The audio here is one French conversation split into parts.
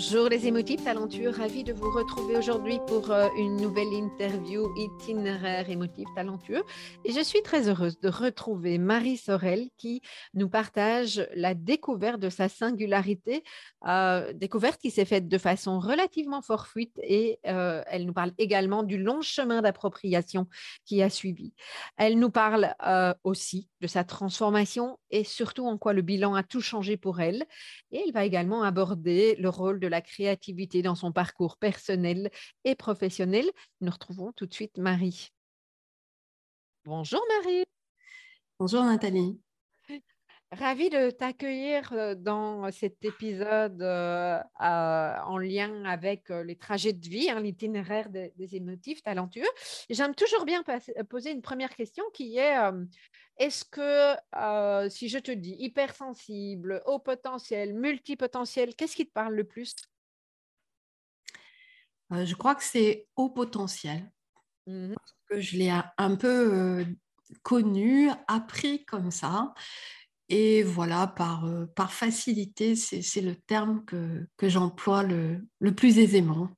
Bonjour les émotifs talentueux, ravi de vous retrouver aujourd'hui pour euh, une nouvelle interview itinéraire émotif talentueux. Et je suis très heureuse de retrouver Marie Sorel qui nous partage la découverte de sa singularité, euh, découverte qui s'est faite de façon relativement fortuite et euh, elle nous parle également du long chemin d'appropriation qui a suivi. Elle nous parle aussi de sa transformation et surtout en quoi le bilan a tout changé pour elle. Et elle va également aborder le rôle de la créativité dans son parcours personnel et professionnel. Nous retrouvons tout de suite Marie. Bonjour Marie. Bonjour Nathalie. Ravie de t'accueillir euh, dans cet épisode euh, en lien avec euh, les trajets de vie, hein, l'itinéraire des, émotifs talentueux. J'aime toujours bien poser une première question qui est est-ce que si je te dis hypersensible, haut potentiel, multipotentiel, qu'est-ce qui te parle le plus? Je crois que c'est haut potentiel. Mmh parce que je l'ai un peu connu, appris comme ça. Et voilà, par, euh, par facilité, c'est le terme que, que j'emploie le, le, plus aisément.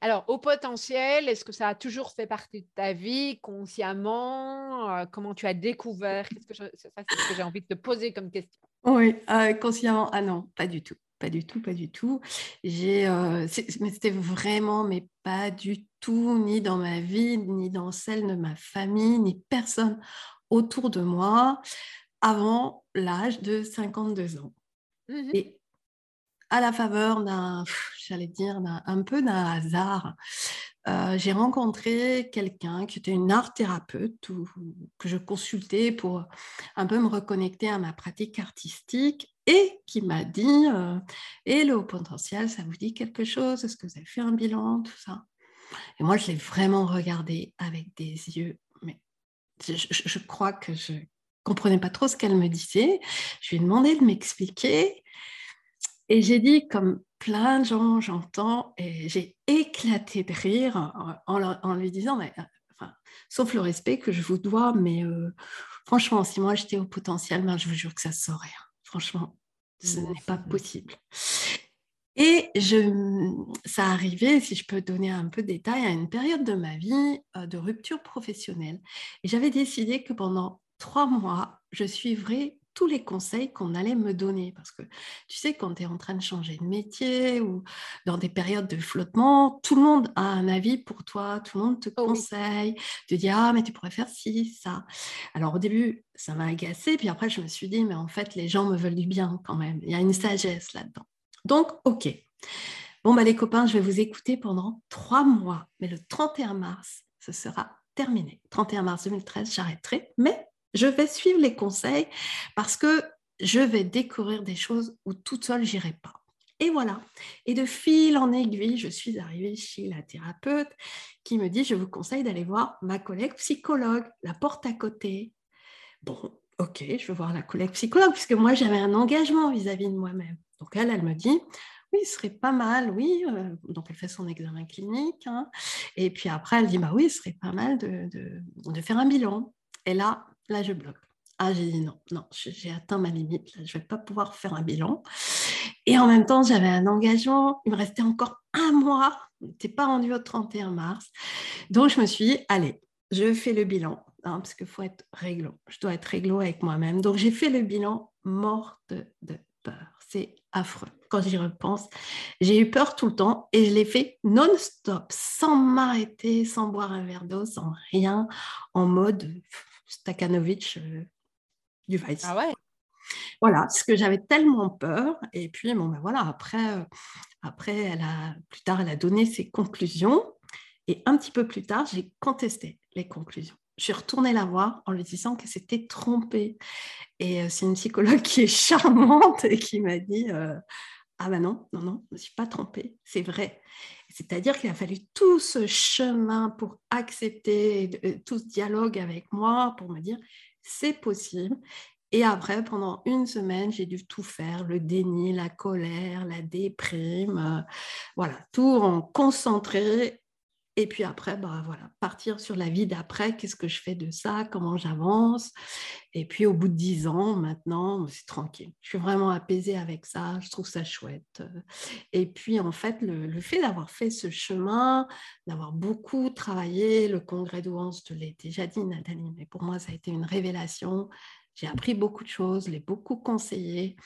Alors, au potentiel, est-ce que ça a toujours fait partie de ta vie consciemment euh, Comment tu as découvert? Que C'est ce que j'ai envie de te poser comme question. Oui, euh, consciemment, ah non, pas du tout. Pas du tout, pas du tout. J'ai, mais c'était vraiment, mais pas du tout, ni dans ma vie, ni dans celle de ma famille, ni personne autour de moi avant l'âge de 52 ans. Mmh Et à la faveur d'un, j'allais dire, un peu d'un hasard, euh, j'ai rencontré quelqu'un qui était une art thérapeute ou, que je consultais pour un peu me reconnecter à ma pratique artistique et qui m'a dit euh, Et le haut potentiel, ça vous dit quelque chose? Est-ce que vous avez fait un bilan Tout ça. Et moi, je l'ai vraiment regardé avec des yeux, mais je crois que je comprenais pas trop ce qu'elle me disait. Je lui ai demandé de m'expliquer. Et j'ai dit, comme plein de gens, j'entends, et j'ai éclaté de rire en, lui disant, mais, enfin, sauf le respect que je vous dois, mais euh, franchement, si moi j'étais au potentiel, ben, je vous jure que ça ne saurait. Franchement, ce n'est pas possible. Et je, ça arrivait, si je peux donner un peu de détails, à une période de ma vie euh, de rupture professionnelle. Et j'avais décidé que pendant trois mois, je suivrai tous les conseils qu'on allait me donner. Parce que tu sais, quand tu es en train de changer de métier ou dans des périodes de flottement, tout le monde a un avis pour toi, tout le monde te oh conseille, te dit Ah, mais tu pourrais faire ci, ça. Alors au début, ça m'a agacé, puis après, je me suis dit Mais en fait, les gens me veulent du bien quand même. Il y a une sagesse là-dedans. Donc, OK. Bon, bah, les copains, je vais vous écouter pendant trois mois. Mais le 31 mars, ce sera terminé. 31 mars 2013, j'arrêterai. Mais je vais suivre les conseils parce que je vais découvrir des choses où toute seule, j'irai pas. Et voilà. Et de fil en aiguille, je suis arrivée chez la thérapeute qui me dit, je vous conseille d'aller voir ma collègue psychologue, la porte à côté. Bon, ok, je vais voir la collègue psychologue puisque moi, j'avais un engagement vis-à-vis de moi-même. Donc elle, elle me dit, oui, ce serait pas mal, oui. Euh, donc elle fait son examen clinique. Hein. Et puis après, elle dit, bah oui, ce serait pas mal de faire un bilan. Et là, Là, je bloque. Ah, j'ai dit non, non, j'ai atteint ma limite, là, je ne vais pas pouvoir faire un bilan. Et en même temps, j'avais un engagement, il me restait encore un mois, je n'étais pas rendu au 31 mars. Donc, je me suis dit, allez, je fais le bilan, hein, parce qu'il faut être réglo, je dois être réglo avec moi-même. Donc, j'ai fait le bilan morte de peur. C'est affreux. Quand j'y repense, j'ai eu peur tout le temps et je l'ai fait non-stop, sans m'arrêter, sans boire un verre d'eau, sans rien, en mode Stakhanovich euh, du Vice. Ah ouais Voilà, parce que j'avais tellement peur. Et puis, bon, ben voilà, après, euh, après elle a, plus tard, elle a donné ses conclusions. Et un petit peu plus tard, j'ai contesté les conclusions. Je suis retournée la voir en lui disant qu'elle s'était trompée. Et euh, c'est une psychologue qui est charmante et qui m'a dit Ah ben non, non, non, je ne me suis pas trompée, c'est vrai. C'est-à-dire qu'il a fallu tout ce chemin pour accepter euh, tout ce dialogue avec moi, pour me dire c'est possible. Et après, pendant une semaine, j'ai dû tout faire, le déni, la colère, la déprime, euh, voilà, tout en concentré et puis après, bah, voilà, partir sur la vie d'après, qu'est-ce que je fais de ça, comment j'avance. Et puis au bout de dix ans, maintenant, c'est tranquille. Je suis vraiment apaisée avec ça, je trouve ça chouette. Et puis en fait, le, fait d'avoir fait ce chemin, d'avoir beaucoup travaillé, le congrès d'Ouans, je te l'ai déjà dit, Nathalie, mais pour moi, ça a été une révélation. J'ai appris beaucoup de choses, l'ai beaucoup conseillé.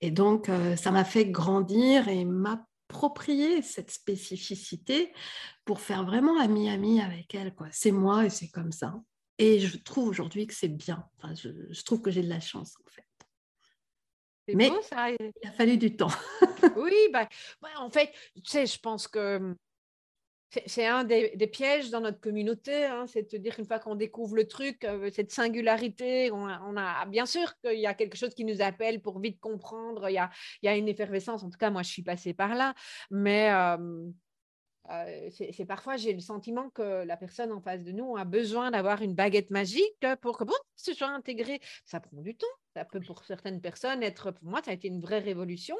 Et donc, euh, ça m'a fait grandir et m'a approprier cette spécificité pour faire vraiment ami-ami avec elle. Quoi. C'est moi et c'est comme ça. Et je trouve aujourd'hui que c'est bien. Enfin, je, trouve que j'ai de la chance, en fait. Mais ça. il a fallu du temps. oui, bah, en fait, tu sais, je pense que c'est un des, pièges dans notre communauté, hein, c'est de dire qu'une fois qu'on découvre le truc, euh, cette singularité, on a, bien sûr qu'il y a quelque chose qui nous appelle pour vite comprendre, il y a, une effervescence, en tout cas moi je suis passée par là, mais euh, euh, c'est parfois j'ai le sentiment que la personne en face de nous a besoin d'avoir une baguette magique pour que bon, ce soit intégré. Ça prend du temps, ça peut pour certaines personnes être, pour moi ça a été une vraie révolution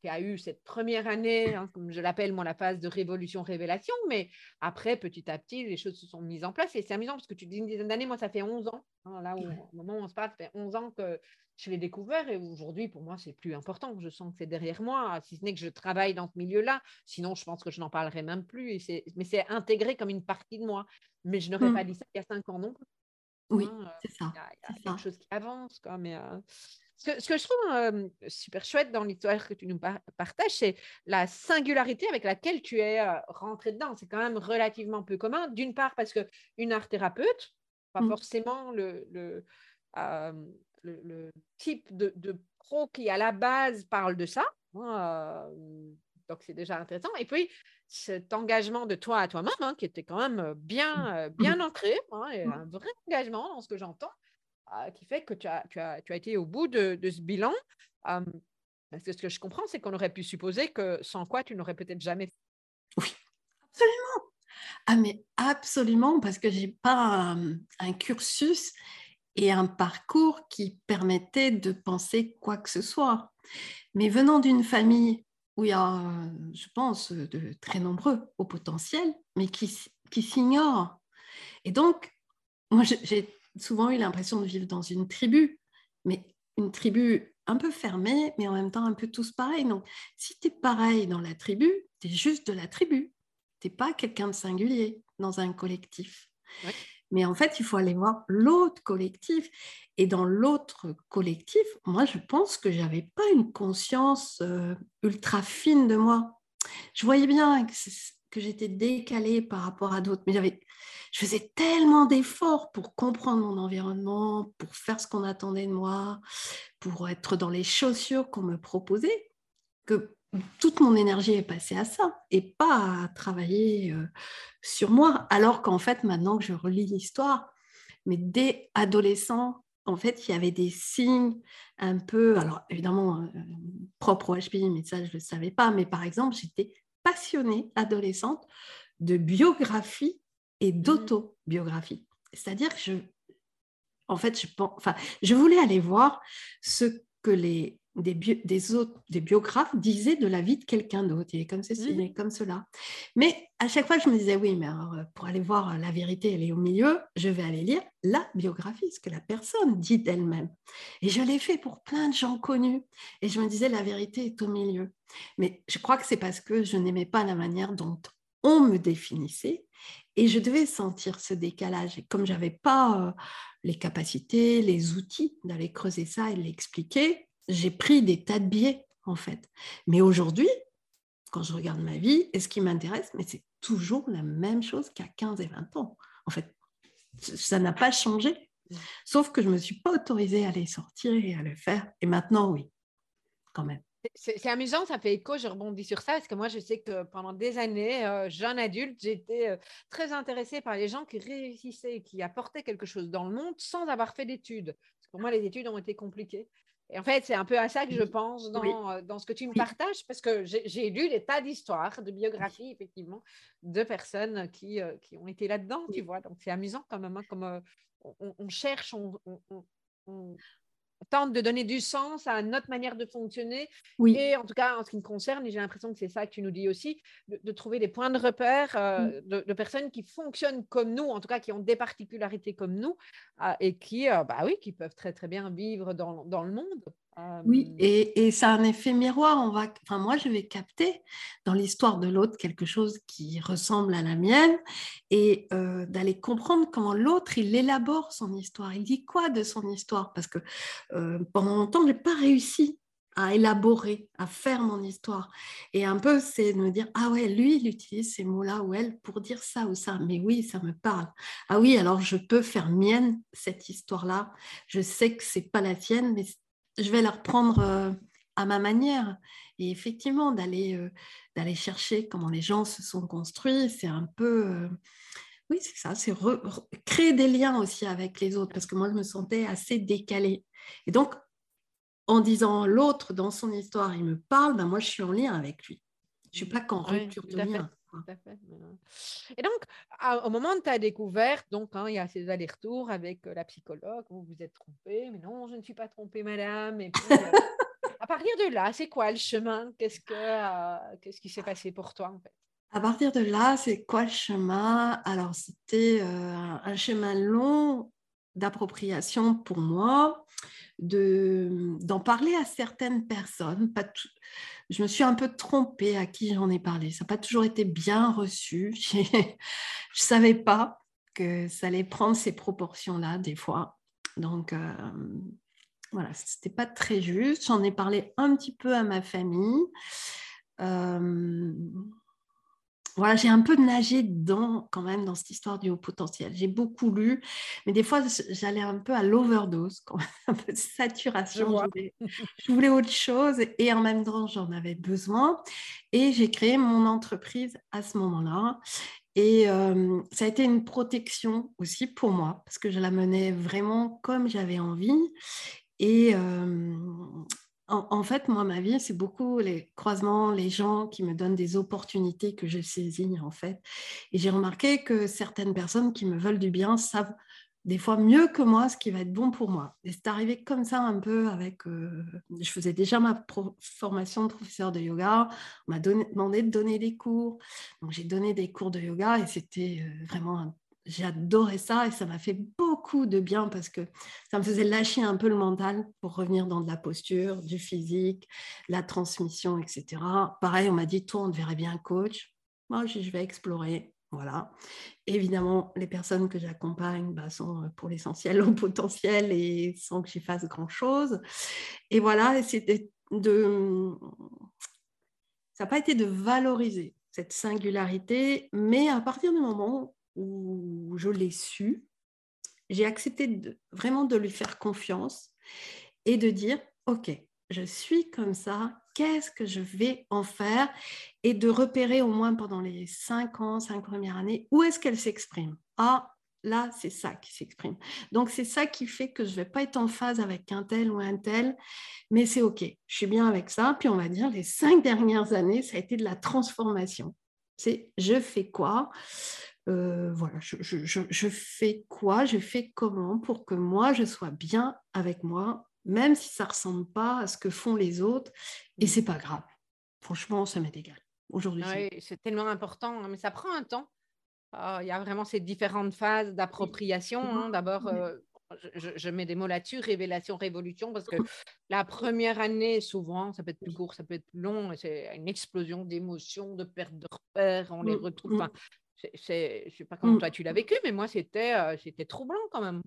qui a eu cette première année, hein, comme je l'appelle moi, la phase de révolution-révélation, mais après, petit à petit, les choses se sont mises en place. Et c'est amusant parce que tu dis une dizaine d'années, moi, ça fait 11 ans. Hein, là, où, au moment où on se parle, ça fait 11 ans que je l'ai découvert et aujourd'hui, pour moi, c'est plus important. Je sens que c'est derrière moi, si ce n'est que je travaille dans ce milieu-là. Sinon, je pense que je n'en parlerai même plus. Et mais c'est intégré comme une partie de moi. Mais je n'aurais mmh. pas dit ça il y a 5 ans non plus. Oui, hein, c'est ça. Il y a, quelque chose qui avance. Quoi, mais, euh, ce que, je trouve super chouette dans l'histoire que tu nous partages, c'est la singularité avec laquelle tu es rentré dedans. C'est quand même relativement peu commun. D'une part, parce qu'une art thérapeute, pas mmh. forcément le, le, le, type de, de, pro qui, à la base, parle de ça. Hein, donc, c'est déjà intéressant. Et puis, cet engagement de toi à toi-même, hein, qui était quand même bien, mmh. bien ancré, et mmh. un vrai engagement dans ce que j'entends. Qui fait que tu as, tu as, tu as été au bout de, de ce bilan. parce que ce que je comprends, c'est qu'on aurait pu supposer que sans quoi tu n'aurais peut-être jamais fait. Oui, absolument. Ah, mais absolument, parce que je n'ai pas un, cursus et un parcours qui permettait de penser quoi que ce soit. Mais venant d'une famille où il y a, je pense, de très nombreux au potentiel, mais qui, qui s'ignorent. Et donc, moi, j'ai souvent eu l'impression de vivre dans une tribu, mais une tribu un peu fermée, mais en même temps un peu tous pareils. Donc, si tu es pareil dans la tribu, tu es juste de la tribu. Tu n'es pas quelqu'un de singulier dans un collectif. Mais en fait, il faut aller voir l'autre collectif. Et dans l'autre collectif, moi, je pense que j'avais pas une conscience euh, ultra fine de moi. Je voyais bien que, que j'étais décalée par rapport à d'autres, mais j'avais je faisais tellement d'efforts pour comprendre mon environnement, pour faire ce qu'on attendait de moi, pour être dans les chaussures qu'on me proposait, que toute mon énergie est passée à ça et pas à travailler euh, sur moi. Alors qu'en fait, maintenant que je relis l'histoire, mais dès adolescent, en fait, il y avait des signes un peu, alors évidemment, euh, propre au HPI, mais ça, je ne le savais pas. Mais par exemple, j'étais passionnée, adolescente, de biographie et mmh d'autobiographie. C'est-à-dire que je, en fait, je, enfin, je voulais aller voir ce que les, des, des, autres, des biographes disaient de la vie de quelqu'un d'autre. Il est comme ceci, il est comme cela. Mais à chaque fois, je me disais, oui, mais alors, euh, pour aller voir la vérité, elle est au milieu, je vais aller lire la biographie, ce que la personne dit d'elle-même. Et je l'ai fait pour plein de gens connus. Et je me disais, la vérité est au milieu. Mais je crois que c'est parce que je n'aimais pas la manière dont on me définissait et je devais sentir ce décalage. Et comme je n'avais pas euh, les capacités, les outils d'aller creuser ça et l'expliquer, j'ai pris des tas de biais, en fait. Mais aujourd'hui, quand je regarde ma vie, et ce qui m'intéresse, mais c'est toujours la même chose qu'à 15 et 20 ans. En fait, ça n'a pas changé. Sauf que je ne me suis pas autorisée à les sortir et à le faire. Et maintenant, oui, quand même. C'est amusant, ça fait écho, je rebondis sur ça, parce que moi, je sais que pendant des années, euh, jeune adulte, j'étais euh, très intéressée par les gens qui réussissaient, qui apportaient quelque chose dans le monde sans avoir fait d'études. Pour moi, les études ont été compliquées. Et en fait, c'est un peu à ça que je pense dans, euh, dans ce que tu me partages, parce que j'ai lu des tas d'histoires, de biographies, effectivement, de personnes qui, qui ont été là-dedans, tu vois. Donc, c'est amusant quand même, hein, comme on, cherche, on, tente de donner du sens à notre manière de fonctionner. Oui. Et en tout cas, en ce qui me concerne, et j'ai l'impression que c'est ça que tu nous dis aussi, de, trouver des points de repère euh, de, personnes qui fonctionnent comme nous, en tout cas qui ont des particularités comme nous, euh, et qui, euh, bah oui, qui peuvent très très bien vivre dans, dans le monde. Oui, et, et ça a un effet miroir. On va, enfin, moi, je vais capter dans l'histoire de l'autre quelque chose qui ressemble à la mienne et d'aller comprendre comment l'autre, il élabore son histoire. Il dit quoi de son histoire? Parce que pendant longtemps, je n'ai pas réussi à élaborer, à faire mon histoire. Et un peu, c'est de me dire, ah ouais, lui, il utilise ces mots-là ou elle pour dire ça ou ça. Mais oui, ça me parle. Ah oui, alors je peux faire mienne cette histoire-là. Je sais que c'est pas la tienne, mais je vais la reprendre euh, à ma manière. Et effectivement, d'aller euh, d'aller chercher comment les gens se sont construits, c'est un peu... Euh, oui, c'est ça, c'est créer des liens aussi avec les autres, parce que moi, je me sentais assez décalée. Et donc, en disant l'autre dans son histoire, il me parle, ben moi, je suis en lien avec lui. Je ne suis pas qu'en rupture de lien. Et donc, au moment de ta découverte, donc, hein, il y a ces allers-retours avec euh, la psychologue, vous vous êtes trompée, mais non, je ne suis pas trompée, madame. Et puis, euh, à partir de là, c'est quoi le chemin? Qu'est-ce que euh, qu'est-ce qui s'est passé pour toi en fait? À partir de là, c'est quoi le chemin? Alors, c'était un chemin long d'appropriation pour moi, d'en parler à certaines personnes, pas tout, je me suis un peu trompée à qui j'en ai parlé. Ça n'a pas toujours été bien reçu. je ne savais pas que ça allait prendre ces proportions-là des fois. Donc, euh, voilà, ce n'était pas très juste. J'en ai parlé un petit peu à ma famille. Euh, voilà, j'ai un peu nagé dedans quand même dans cette histoire du haut potentiel. J'ai beaucoup lu, mais des fois j'allais un peu à l'overdose, un peu de saturation. Je voulais, autre chose et en même temps j'en avais besoin. Et j'ai créé mon entreprise à ce moment-là. Et euh, ça a été une protection aussi pour moi, parce que je la menais vraiment comme j'avais envie. Et, euh, en, fait, moi, ma vie, c'est beaucoup les croisements, les gens qui me donnent des opportunités que je saisis, en fait. Et j'ai remarqué que certaines personnes qui me veulent du bien savent des fois mieux que moi ce qui va être bon pour moi. Et c'est arrivé comme ça un peu avec... Euh, je faisais déjà ma formation de professeur de yoga. On m'a demandé de donner des cours. Donc j'ai donné des cours de yoga et c'était euh, vraiment un adoré ça et ça m'a fait beaucoup de bien parce que ça me faisait lâcher un peu le mental pour revenir dans de la posture, du physique, la transmission, etc. Pareil, on m'a dit, toi, on te verrait bien coach. Moi, je vais explorer. Voilà. Évidemment, les personnes que j'accompagne bah, sont euh, pour l'essentiel au potentiel et sans que j'y fasse grand-chose. Et voilà, c'était de... Ça n'a pas été de valoriser cette singularité, mais à partir du moment où je l'ai su, j'ai accepté vraiment de lui faire confiance et de dire, OK, je suis comme ça, qu'est-ce que je vais en faire? Et de repérer au moins pendant les cinq ans, cinq premières années, où est-ce qu'elle s'exprime? Ah, là, c'est ça qui s'exprime. Donc, c'est ça qui fait que je ne vais pas être en phase avec un tel ou un tel, mais c'est OK, je suis bien avec ça. Puis, on va dire, les cinq dernières années, ça a été de la transformation. C'est je fais quoi? Euh, voilà, je, fais quoi, je fais comment pour que moi, je sois bien avec moi, même si ça ne ressemble pas à ce que font les autres. Et mmh. c'est pas grave. Franchement, ça m'est égal. Aujourd'hui, c'est tellement important, hein, mais ça prend un temps. Ah, il y a vraiment ces différentes phases d'appropriation. Hein. D'abord, euh, je, mets des mots là-dessus, révélation, révolution, parce que la première année, souvent, ça peut être plus court, ça peut être plus long, c'est une explosion d'émotions, de perte de repères, on les mmh, retrouve. Mmh. Je ne sais pas comment mmh. toi tu l'as vécu, mais moi, c'était euh, c'était troublant quand même.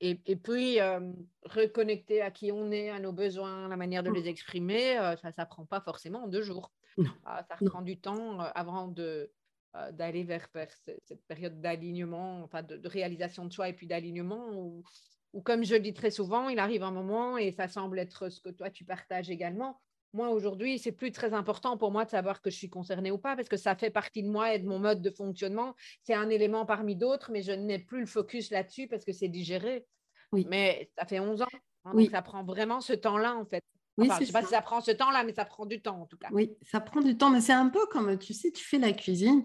et, puis, reconnecter à qui on est, à nos besoins, la manière de mmh. les exprimer, ça ne s'apprend pas forcément en deux jours. Ah, ça prend du temps avant de, d'aller vers, cette période d'alignement, enfin de, réalisation de soi et puis d'alignement où, comme je le dis très souvent, il arrive un moment et ça semble être ce que toi tu partages également. Moi, aujourd'hui, c'est plus très important pour moi de savoir que je suis concernée ou pas parce que ça fait partie de moi et de mon mode de fonctionnement. C'est un élément parmi d'autres, mais je n'ai plus le focus là-dessus parce que c'est digéré. Oui. Mais ça fait 11 ans. Hein, oui. Donc ça prend vraiment ce temps-là, en fait. Oui, je ne sais pas si ça prend ce temps-là, mais ça prend du temps en tout cas. Oui, ça prend du temps, mais c'est un peu comme, tu sais, tu fais la cuisine.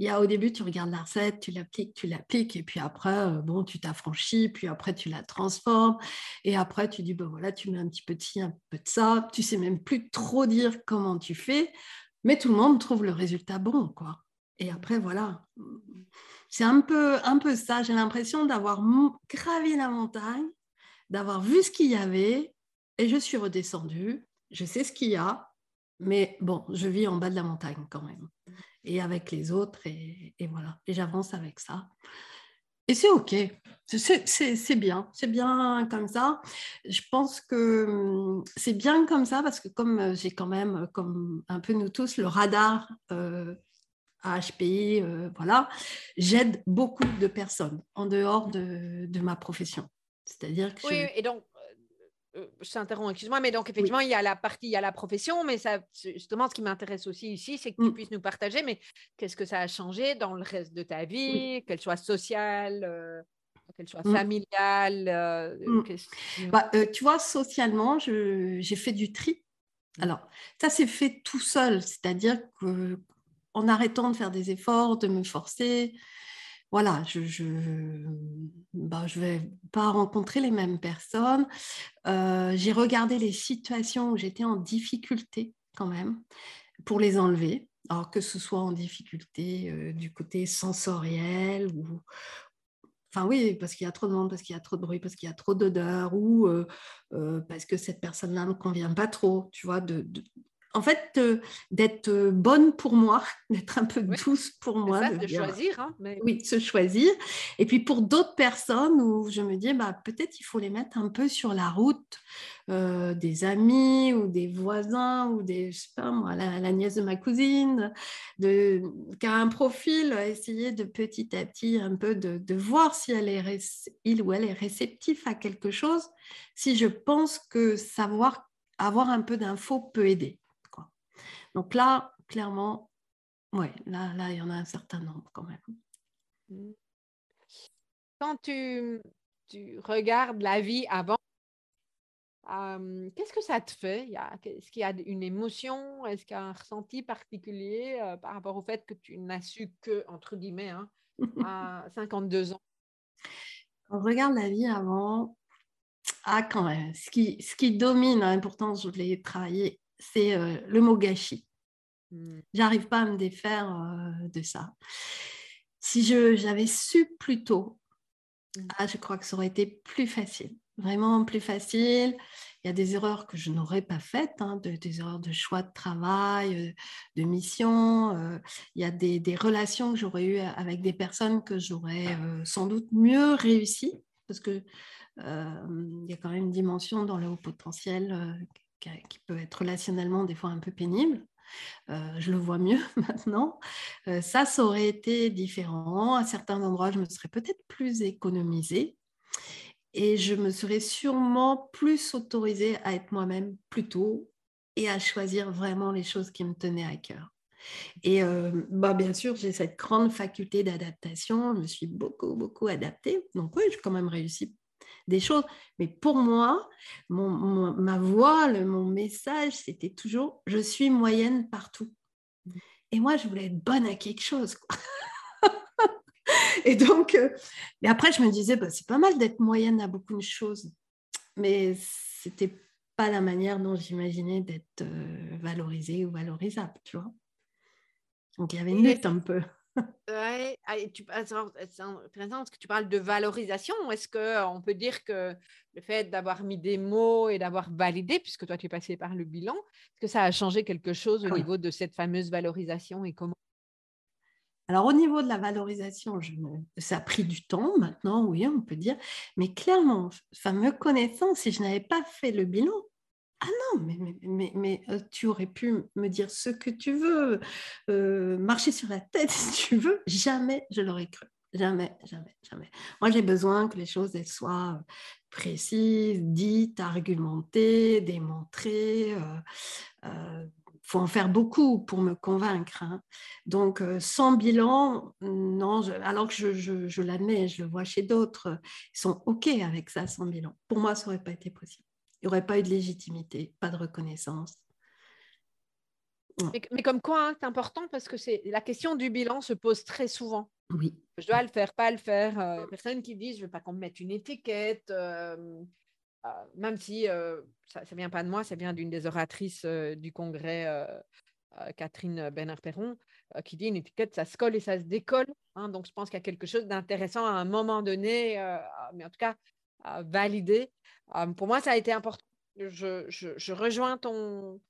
Il y a au début, tu regardes la recette, tu l'appliques, tu l'appliques, et puis après, euh, bon, tu t'affranchis, puis après, tu la transformes, et après, tu dis, ben voilà, tu mets un petit peu de ci, un peu de ça. Tu sais même plus trop dire comment tu fais, mais tout le monde trouve le résultat bon, quoi. Et après, voilà. C'est un peu, un peu ça. J'ai l'impression d'avoir gravi la montagne, d'avoir vu ce qu'il y avait et je suis redescendue. Je sais ce qu'il y a, mais bon, je vis en bas de la montagne quand même. Et avec les autres, et, voilà. Et j'avance avec ça. Et c'est OK. C'est bien. C'est bien comme ça. Je pense que hum, c'est bien comme ça parce que comme j'ai quand même, comme un peu nous tous, le radar euh, à HPI, euh, voilà, j'aide beaucoup de personnes en dehors de, de ma profession. C'est-à-dire que... Oui, et donc je t'interromps, excuse-moi, mais donc effectivement, il y a la partie, il y a la profession, mais ça, justement, ce qui m'intéresse aussi ici, c'est que tu mm. puisses nous partager, mais qu'est-ce que ça a changé dans le reste de ta vie, qu'elle soit sociale, euh, qu'elle soit mm. familiale euh, mm. bah, Tu vois, socialement, j'ai fait du tri. Alors, ça s'est fait tout seul, c'est-à-dire qu'en arrêtant de faire des efforts, de me forcer, voilà, je ne je vais pas rencontrer les mêmes personnes. Euh, j'ai regardé les situations où j'étais en difficulté quand même pour les enlever. Alors que ce soit en difficulté euh, du côté sensoriel ou, Enfin oui, parce qu'il y a trop de monde, parce qu'il y a trop de bruit, parce qu'il y a trop d'odeur, ou euh, parce que cette personne-là ne convient pas trop, tu vois, en fait, euh, d'être euh, bonne pour moi, d'être un peu douce pour moi. Ça, de, choisir. Hein, Oui, se choisir. Et puis pour d'autres personnes où je me dis, bah, peut-être il faut les mettre un peu sur la route, euh, des amis ou des voisins ou des, je sais pas moi, la, nièce de ma cousine, de, qui a un profil, essayer de petit à petit un peu de, voir si elle est, il ou elle est réceptif à quelque chose, si je pense que savoir avoir un peu d'infos peut aider. Donc là, clairement, ouais, là, là, il y en a un certain nombre quand même. Mmh. Quand tu, tu regardes la vie avant, qu'est-ce que ça te fait? Est-ce qu'il y a une émotion? Est-ce qu'il y a un ressenti particulier euh, par rapport au fait que tu n'as su que, entre guillemets, hein, à 52 ans? Quand on regarde la vie avant, ah, quand même, ce qui, ce qui domine, hein, pourtant je l'ai travaillé c'est euh, le mot gâchis. Hmm. J'arrive pas à me défaire euh, de ça. Si j'avais su plus tôt, hmm. ah, je crois que ça aurait été plus facile, vraiment plus facile. Il y a des erreurs que je n'aurais pas faites, hein, des erreurs de choix de travail, euh, de mission. il y a des, des relations que j'aurais eues avec des personnes que j'aurais sans doute mieux réussi, parce que il y a quand même une dimension dans le haut potentiel qui peut être relationnellement des fois un peu pénible. Euh, je le vois mieux maintenant. Euh, ça, ça aurait été différent. À certains endroits, je me serais peut-être plus économisée et je me serais sûrement plus autorisée à être moi-même plus tôt et à choisir vraiment les choses qui me tenaient à cœur. Et euh, bah, bien sûr, j'ai cette grande faculté d'adaptation. Je me suis beaucoup, beaucoup adaptée. Donc oui, j'ai quand même réussi des choses. Mais pour moi, ma voix, mon message, c'était toujours je suis moyenne partout. Et moi, je voulais être bonne à quelque chose. et donc, euh, mais après, je me disais, bah, c'est pas mal d'être moyenne à beaucoup de choses. Mais c'était pas la manière dont j'imaginais d'être euh, valorisée ou valorisable, tu vois. Donc, il y avait une lutte un peu. Ouais, tu, c'est intéressant parce que tu parles de valorisation. Est-ce qu'on peut dire que le fait d'avoir mis des mots et d'avoir validé, puisque toi tu es passé par le bilan, est-ce que ça a changé quelque chose au niveau de cette fameuse valorisation et comment? Alors, au niveau de la valorisation, ça a pris du temps maintenant, oui, on peut dire. Mais clairement, me connaissant, si je n'avais pas fait le bilan, ah non, mais, mais, mais, euh, tu aurais pu me dire ce que tu veux, euh, marcher sur la tête si tu veux. Jamais je l'aurais cru. Jamais, jamais, jamais. Moi, j'ai besoin que les choses soient précises, dites, argumentées, démontrées. Il euh, faut en faire beaucoup pour me convaincre. Hein. Donc, sans bilan, non, alors que je, je, je l'admets, je le vois chez d'autres, ils sont OK avec ça sans bilan. Pour moi, ça n'aurait pas été possible. Il n'y aurait pas eu de légitimité, pas de reconnaissance. Mais, comme quoi, hein, c'est important parce que c'est la question du bilan se pose très souvent. Oui. Je dois le faire, pas le faire. Euh, personne qui dit je veux pas qu'on me mette une étiquette, euh, euh, même si ça ne vient pas de moi, ça vient d'une des oratrices du congrès, Catherine Bernard-Perron, qui dit une étiquette, ça se colle et ça se décolle. Hein. donc je pense qu'il y a quelque chose d'intéressant à un moment donné, mais en tout cas, valider. pour moi, ça a été important. Je, rejoins ton,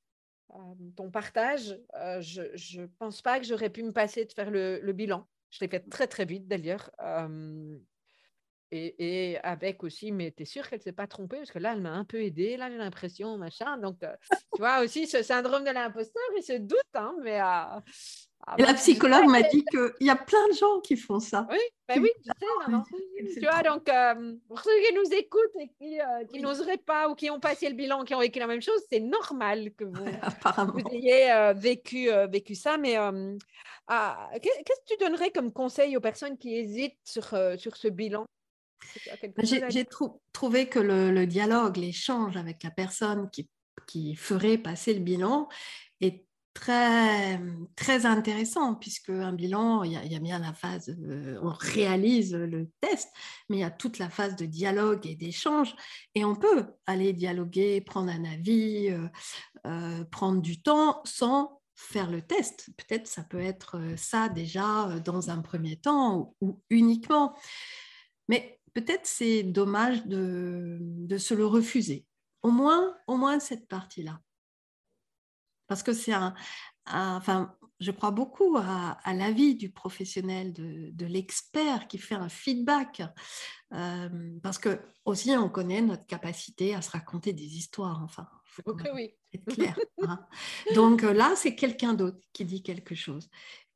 ton partage. je ne pense pas que j'aurais pu me passer de faire le, le bilan. Je l'ai fait très très vite d'ailleurs. Et, avec aussi, mais tu es sûre qu'elle ne s'est pas trompée? Parce que là, elle m'a un peu aidée, là, j'ai l'impression, machin. Donc, tu vois aussi ce syndrome de l'imposteur, il se doute, hein, mais ah et la psychologue m'a dit qu'il y a plein de gens qui font ça. Oui, ben oui, tu sais. tu vois, donc, euh, pour ceux qui nous écoutent et qui, euh, n'oseraient pas ou qui ont passé le bilan, qui ont vécu la même chose, c'est normal que vous, ayez euh, vécu, vécu ça. Mais ah, qu'est-ce que tu donnerais comme conseil aux personnes qui hésitent sur, sur ce bilan? J'ai trouvé que le, le dialogue, l'échange avec la personne qui, qui ferait passer le bilan est très, intéressant, puisque un bilan, il y, a, bien la phase, euh, on réalise le test, mais il y a toute la phase de dialogue et d'échange, et on peut aller dialoguer, prendre un avis, euh, euh, prendre du temps sans faire le test. Peut-être ça peut être ça déjà dans un premier temps ou, uniquement. Mais peut-être c'est dommage de, de se le refuser. Au moins, au moins cette partie-là. Parce que c'est un, Enfin, je crois beaucoup à, l'avis du professionnel, de, l'expert qui fait un feedback. Euh, parce que aussi, on connaît notre capacité à se raconter des histoires. Enfin, faut oui. être clair. Hein. Donc euh, là, c'est quelqu'un d'autre qui dit quelque chose.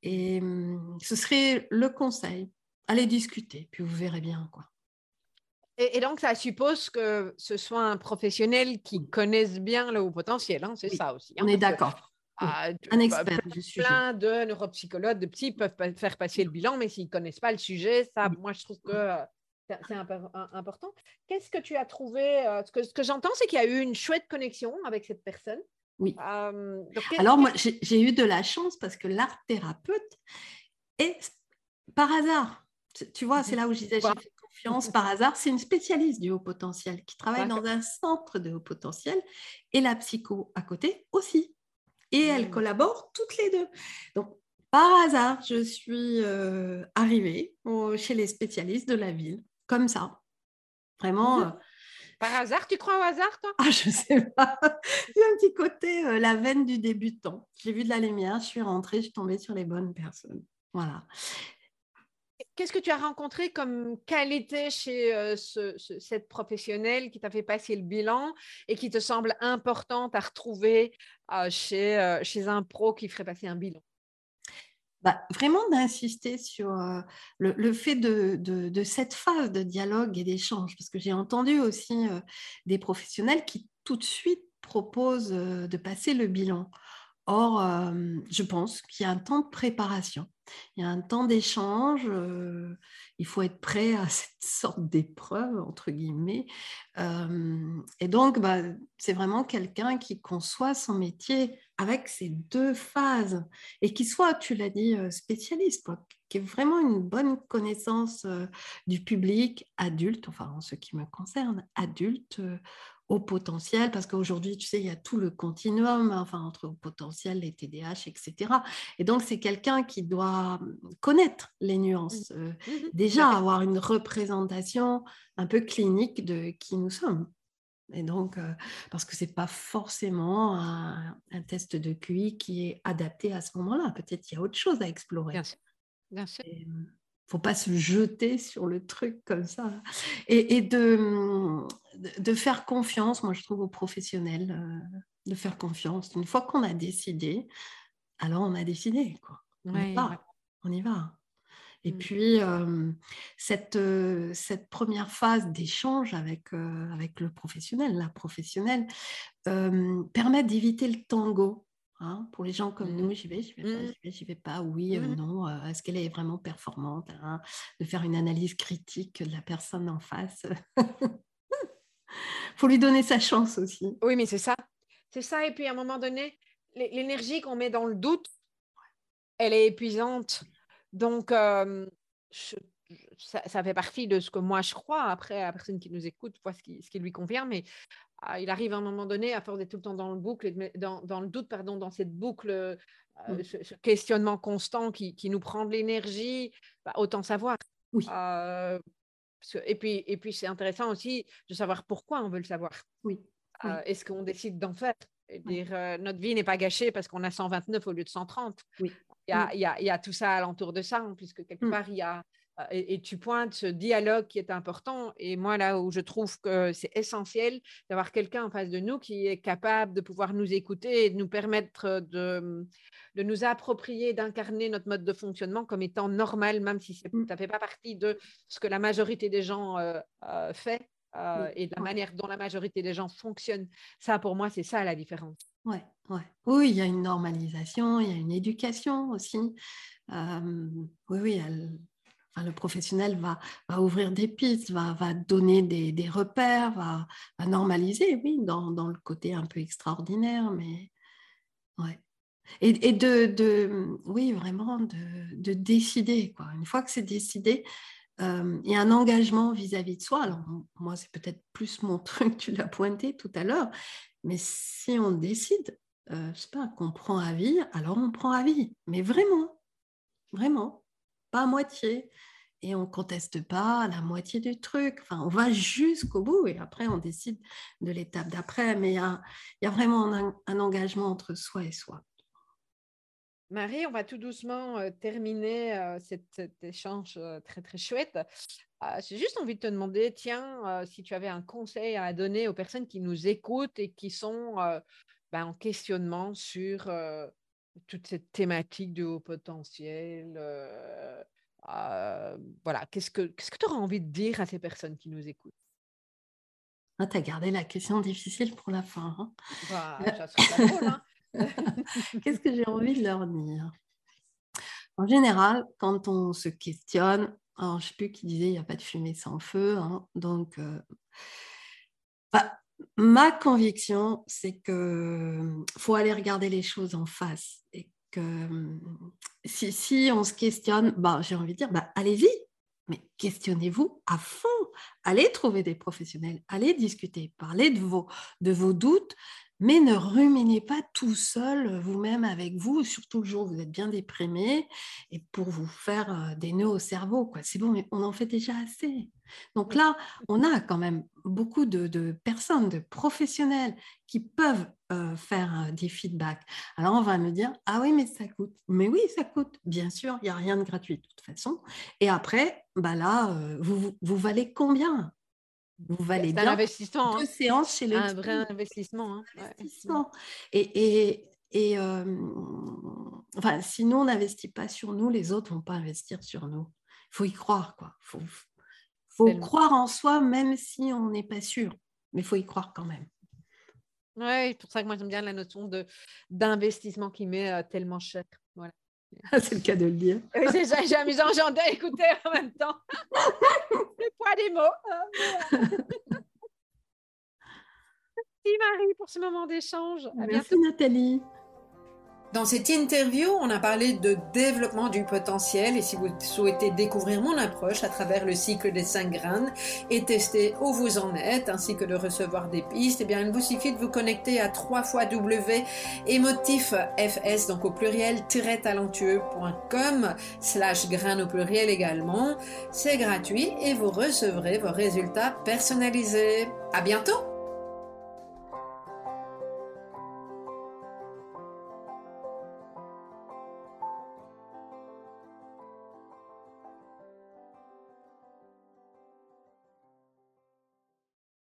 Et hum, ce serait le conseil. Allez discuter, puis vous verrez bien quoi. Et, donc, ça suppose que ce soit un professionnel qui connaisse bien le haut potentiel, hein, c'est ça aussi. Hein, on est d'accord. Ah, un expert du sujet. Plein de neuropsychologues, de petits peuvent faire passer le bilan, mais s'ils ne connaissent pas le sujet, ça, moi, je trouve que euh, c'est important. Qu'est-ce que tu as trouvé euh, Ce que, ce que j'entends, c'est qu'il y a eu une chouette connexion avec cette personne. Oui. Euh, Alors, moi, j'ai eu de la chance parce que l'art thérapeute est par hasard. Tu vois, c'est là où je disais, j'ai fait par hasard. C'est une spécialiste du haut potentiel qui travaille dans un centre de haut potentiel et la psycho à côté aussi. Et elles mmh. collaborent toutes les deux. Donc, par hasard, je suis euh, arrivée chez les spécialistes de la ville, comme ça. Vraiment. Mmh. Euh, par hasard, tu crois au hasard, toi? Ah, je sais pas. Il y a un petit côté, euh, la veine du débutant. J'ai vu de la lumière, je suis rentrée, je suis tombée sur les bonnes personnes. Voilà. Qu'est-ce que tu as rencontré comme qualité chez euh, cette professionnelle qui t'a fait passer le bilan et qui te semble importante à retrouver euh, chez, euh, chez un pro qui ferait passer un bilan? Bah, vraiment d'insister sur le, fait de, cette phase de dialogue et d'échange, parce que j'ai entendu aussi des professionnels qui tout de suite proposent de passer le bilan. Or, je pense qu'il y a un temps de préparation, il y a un temps d'échange, il faut être prêt à cette sorte d'épreuve, entre guillemets. et donc, bah, c'est vraiment quelqu'un qui conçoit son métier avec ces deux phases et qui soit, tu l'as dit, spécialiste, qui ait vraiment une bonne connaissance du public adulte, enfin en ce qui me concerne, adulte au potentiel, parce qu'aujourd'hui, tu sais, il y a tout le continuum, enfin, entre au potentiel, les TDAH, etc. Et donc, c'est quelqu'un qui doit connaître les nuances, mmh. euh, mmh déjà avoir une représentation un peu clinique de qui nous sommes. Et donc, euh, parce que ce n'est pas forcément un, test de QI qui est adapté à ce moment-là. Peut-être qu'il y a autre chose à explorer. Bien sûr. Et, faut pas se jeter sur le truc comme ça. Et, de, de, faire confiance, moi je trouve aux professionnels, euh, de faire confiance. Une fois qu'on a décidé, alors on a décidé. Quoi. On, y va. on y va. Et mmh. puis, euh, cette, euh, cette première phase d'échange avec, avec le professionnel, la professionnelle, permet d'éviter le tango. Hein, pour les gens comme nous, mmh. j'y vais, j'y vais, pas, mmh. j'y vais, pas, oui, euh, non, est-ce qu'elle est vraiment performante hein, De faire une analyse critique de la personne en face? faut lui donner sa chance aussi. Oui, mais c'est ça. C'est ça. Et puis à un moment donné, l'énergie qu'on met dans le doute, elle est épuisante. Donc, ça, fait partie de ce que moi je crois. Après, la personne qui nous écoute voit ce qui, ce qui lui convient. Mais ah, il arrive à un moment donné, à force d'être tout le temps dans le, boucle, dans, dans, le doute, pardon, dans cette boucle, euh, ce, questionnement constant qui, qui nous prend de l'énergie, bah, autant savoir. Oui. Euh, et puis, et puis c'est intéressant aussi de savoir pourquoi on veut le savoir. Oui. Euh, est-ce qu'on décide d'en faire? Et dire, Notre vie n'est pas gâchée parce qu'on a 129 au lieu de 130. Oui. Il y a, il y a, il y a tout ça alentour de ça, hein, puisque quelque mmh. part, il y a euh, et, tu pointes ce dialogue qui est important. Et moi, là où je trouve que c'est essentiel d'avoir quelqu'un en face de nous qui est capable de pouvoir nous écouter et de nous permettre de, de nous approprier, d'incarner notre mode de fonctionnement comme étant normal, même si ça ne fait pas partie de ce que la majorité des gens euh, euh, fait. et de la manière dont la majorité des gens fonctionnent. Ça, pour moi, c'est ça la différence. Ouais, Oui, il y a une normalisation, il y a une éducation aussi. oui, oui, elle, le professionnel va, ouvrir des pistes, va, donner des, repères, va, normaliser, oui, dans, le côté un peu extraordinaire, mais ouais. Et, de, oui, vraiment de, décider, quoi. Une fois que c'est décidé, euh, il y a un engagement vis-à-vis de soi. Alors, moi, c'est peut-être plus mon truc, tu l'as pointé tout à l'heure, mais si on décide, euh, pas, qu'on prend à vie, alors on prend à vie. Mais vraiment, vraiment, pas à moitié et on conteste pas la moitié du truc. Enfin, on va jusqu'au bout et après, on décide de l'étape d'après. Mais il y a, y a, vraiment un, engagement entre soi et soi. Marie, on va tout doucement euh, terminer euh, cet, échange euh, très, très chouette. J'ai juste envie de te demander, tiens, si tu avais un conseil à donner aux personnes qui nous écoutent et qui sont ben, en questionnement sur toute cette thématique de haut potentiel, euh, voilà, qu'est-ce que tu auras envie de dire à ces personnes qui nous écoutent? Ah, Tu as gardé la question difficile pour la fin. Hein. Bah, hein. qu'est-ce que j'ai envie de leur dire? En général, quand on se questionne, je ne sais plus qui disait il n'y a pas de fumée sans feu, hein, donc euh, bah, ma conviction, c'est que faut aller regarder les choses en face et que si, si, on se questionne, bah, j'ai envie de dire, bah, allez-y, mais questionnez-vous à fond. Allez trouver des professionnels, allez discuter, parlez de vos, de vos doutes, mais ne ruminez pas tout seul euh, vous-même avec vous, surtout le jour où vous êtes bien déprimé, et pour vous faire euh, des nœuds au cerveau. C'est bon, mais on en fait déjà assez. Donc là, on a quand même beaucoup de, personnes, de professionnels qui peuvent euh, faire des feedbacks. Alors on va me dire, ah oui, mais ça coûte. Mais oui, ça coûte. Bien sûr, il n'y a rien de gratuit de toute façon. Et après, bah là, vous valez combien? Vous valez bien un investissement, deux hein. séances chez le un vrai investissement. Hein. investissement. Et, et, euh, enfin, si nous on n'investit pas sur nous, les autres vont pas investir sur nous. Il faut y croire, quoi. Faut, faut croire en soi, même si on n'est pas sûr, mais il faut y croire quand même. Oui, c'est pour ça que moi j'aime bien la notion d'investissement qui met euh, tellement cher. Voilà. c'est le cas de le dire. c'est ça, j'ai amusant, écouter en même temps. le poids des mots. Hein, Merci Marie pour ce moment d'échange. Merci Nathalie. Dans cette interview, on a parlé de développement du potentiel et si vous souhaitez découvrir mon approche à travers le cycle des 5 graines et tester où vous en êtes ainsi que de recevoir des pistes, eh bien, il vous suffit de vous connecter à 3 fois W fs donc au pluriel talentueux.com slash graines au pluriel également. C'est gratuit et vous recevrez vos résultats personnalisés. À bientôt!